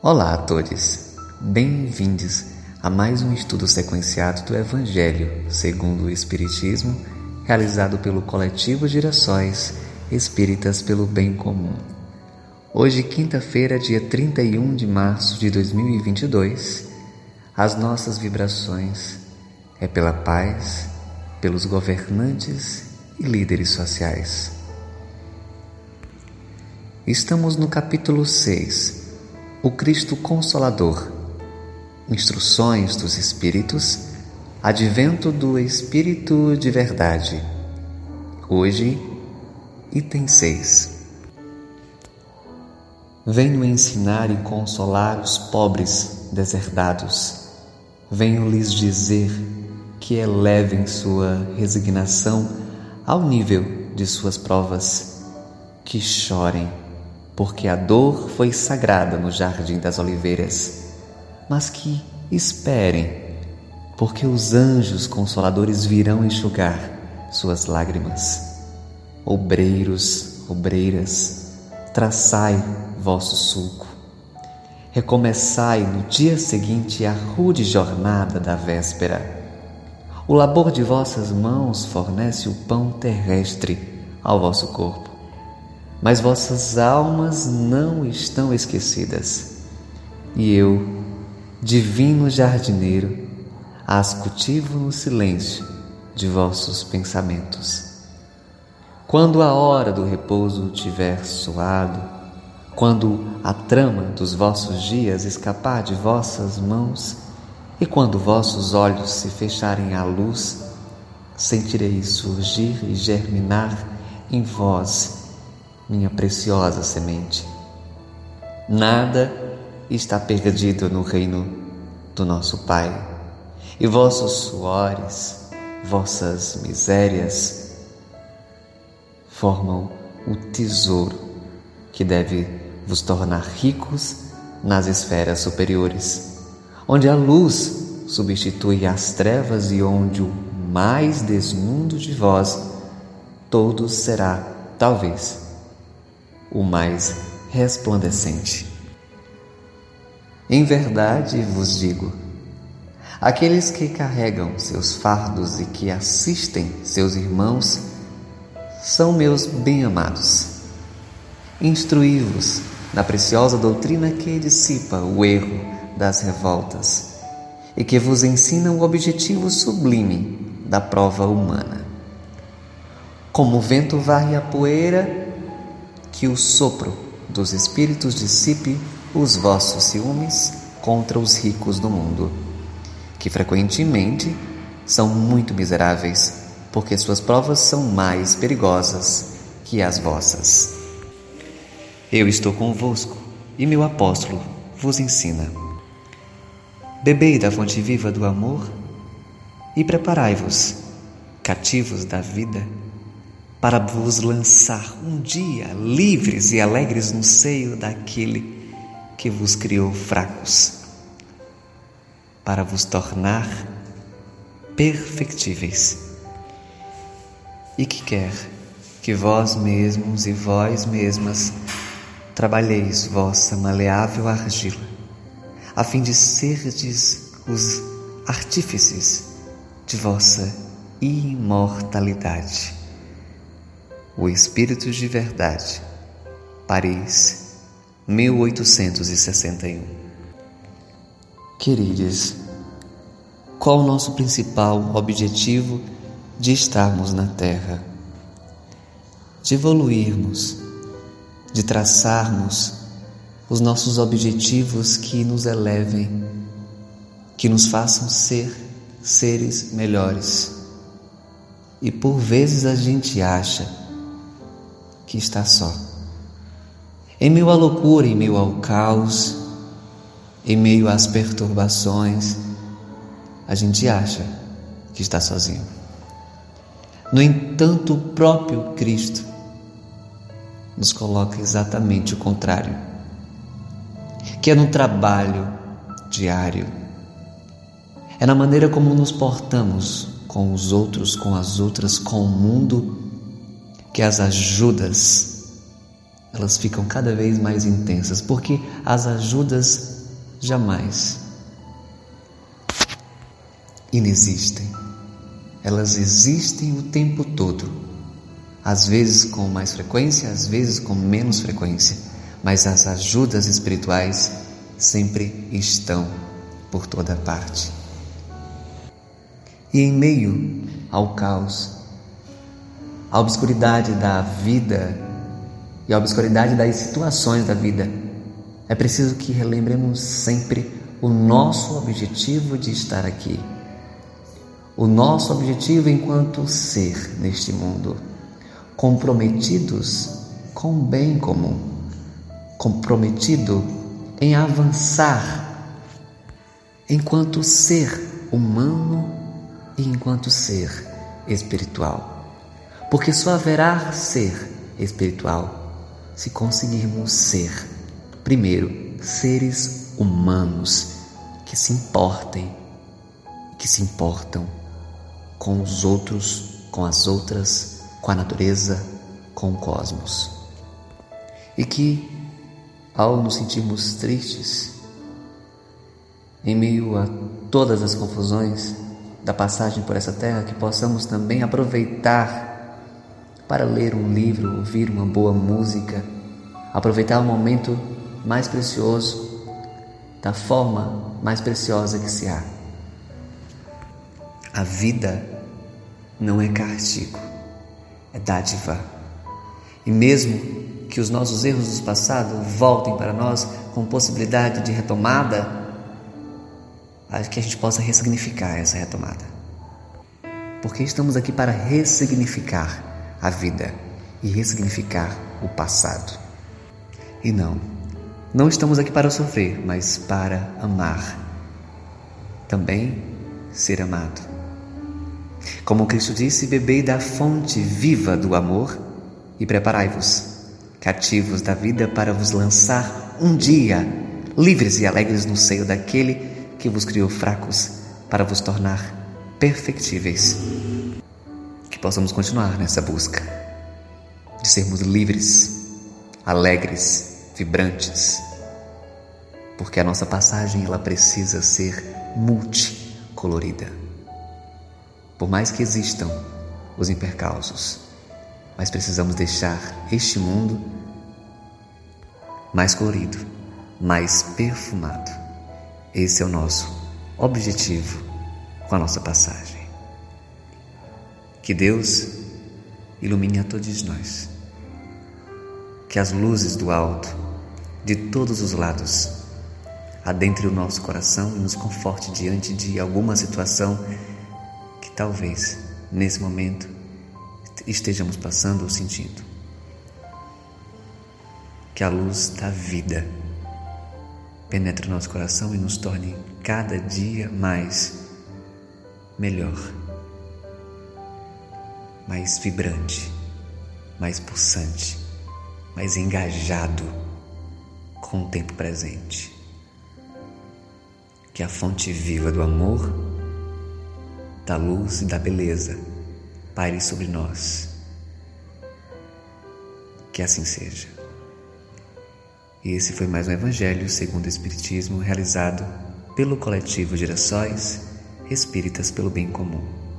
Olá a todos, bem-vindos a mais um estudo sequenciado do Evangelho segundo o Espiritismo, realizado pelo Coletivo Girassóis Espíritas pelo Bem Comum. Hoje, quinta-feira, dia 31 de março de 2022, as nossas vibrações é pela paz, pelos governantes e líderes sociais. Estamos no capítulo 6, O Cristo Consolador, Instruções dos Espíritos, Advento do Espírito de Verdade. Hoje, item 6. Venho ensinar e consolar os pobres deserdados. Venho lhes dizer que elevem sua resignação ao nível de suas provas, que chorem porque a dor foi sagrada no jardim das oliveiras, mas que esperem, porque os anjos consoladores virão enxugar suas lágrimas. Obreiros, obreiras, traçai vosso sulco. Recomeçai no dia seguinte a rude jornada da véspera. O labor de vossas mãos fornece o pão terrestre ao vosso corpo mas vossas almas não estão esquecidas. E eu, divino jardineiro, as cultivo no silêncio de vossos pensamentos. Quando a hora do repouso tiver soado, quando a trama dos vossos dias escapar de vossas mãos, e quando vossos olhos se fecharem à luz, sentireis surgir e germinar em vós minha preciosa semente. Nada está perdido no reino do nosso Pai, e vossos suores, vossas misérias, formam o tesouro que deve vos tornar ricos nas esferas superiores, onde a luz substitui as trevas e onde o mais desnudo de vós todos será, talvez, o mais resplandecente. Em verdade vos digo: aqueles que carregam seus fardos e que assistem seus irmãos são meus bem-amados. Instruí-vos na preciosa doutrina que dissipa o erro das revoltas e que vos ensina o objetivo sublime da prova humana. Como o vento varre a poeira que o sopro dos espíritos dissipe os vossos ciúmes contra os ricos do mundo, que frequentemente são muito miseráveis, porque suas provas são mais perigosas que as vossas. Eu estou convosco e meu apóstolo vos ensina. Bebei da fonte viva do amor e preparai-vos, cativos da vida para vos lançar um dia livres e alegres no seio daquele que vos criou fracos, para vos tornar perfectíveis. E que quer que vós mesmos e vós mesmas trabalheis vossa maleável argila, a fim de serdes os artífices de vossa imortalidade o Espírito de Verdade, Paris, 1861. Queridos, qual o nosso principal objetivo de estarmos na Terra? De evoluirmos, de traçarmos os nossos objetivos que nos elevem, que nos façam ser seres melhores. E por vezes a gente acha que está só. Em meio à loucura, em meio ao caos, em meio às perturbações, a gente acha que está sozinho. No entanto, o próprio Cristo nos coloca exatamente o contrário, que é no trabalho diário, é na maneira como nos portamos com os outros, com as outras, com o mundo que as ajudas elas ficam cada vez mais intensas, porque as ajudas jamais inexistem. Elas existem o tempo todo, às vezes com mais frequência, às vezes com menos frequência, mas as ajudas espirituais sempre estão por toda parte. E em meio ao caos, à obscuridade da vida e à obscuridade das situações da vida, é preciso que relembremos sempre o nosso objetivo de estar aqui. O nosso objetivo enquanto ser neste mundo, comprometidos com o bem comum, comprometido em avançar enquanto ser humano e enquanto ser espiritual. Porque só haverá ser espiritual se conseguirmos ser, primeiro, seres humanos que se importem, que se importam com os outros, com as outras, com a natureza, com o cosmos. E que, ao nos sentirmos tristes, em meio a todas as confusões, da passagem por essa terra, que possamos também aproveitar para ler um livro, ouvir uma boa música, aproveitar o momento mais precioso da forma mais preciosa que se há. A vida não é castigo, é dádiva. E mesmo que os nossos erros do passado voltem para nós com possibilidade de retomada, que a gente possa ressignificar essa retomada. Porque estamos aqui para ressignificar a vida e ressignificar o passado. E não, não estamos aqui para sofrer, mas para amar. Também ser amado. Como Cristo disse, bebei da fonte viva do amor e preparai-vos, cativos da vida, para vos lançar um dia, livres e alegres no seio daquele que vos criou fracos para vos tornar perfectíveis. Que possamos continuar nessa busca de sermos livres, alegres, vibrantes, porque a nossa passagem ela precisa ser multicolorida. Por mais que existam os impercalços, mas precisamos deixar este mundo mais colorido, mais perfumado. Esse é o nosso objetivo com a nossa passagem. Que Deus ilumine a todos nós. Que as luzes do alto, de todos os lados, adentre o nosso coração e nos conforte diante de alguma situação que talvez nesse momento estejamos passando ou sentindo. Que a luz da vida penetre nosso coração e nos torne cada dia mais melhor, mais vibrante, mais pulsante, mais engajado com o tempo presente. Que a fonte viva do amor, da luz e da beleza paire sobre nós. Que assim seja. E esse foi mais um Evangelho segundo o Espiritismo realizado pelo coletivo Gerações Espíritas pelo Bem Comum.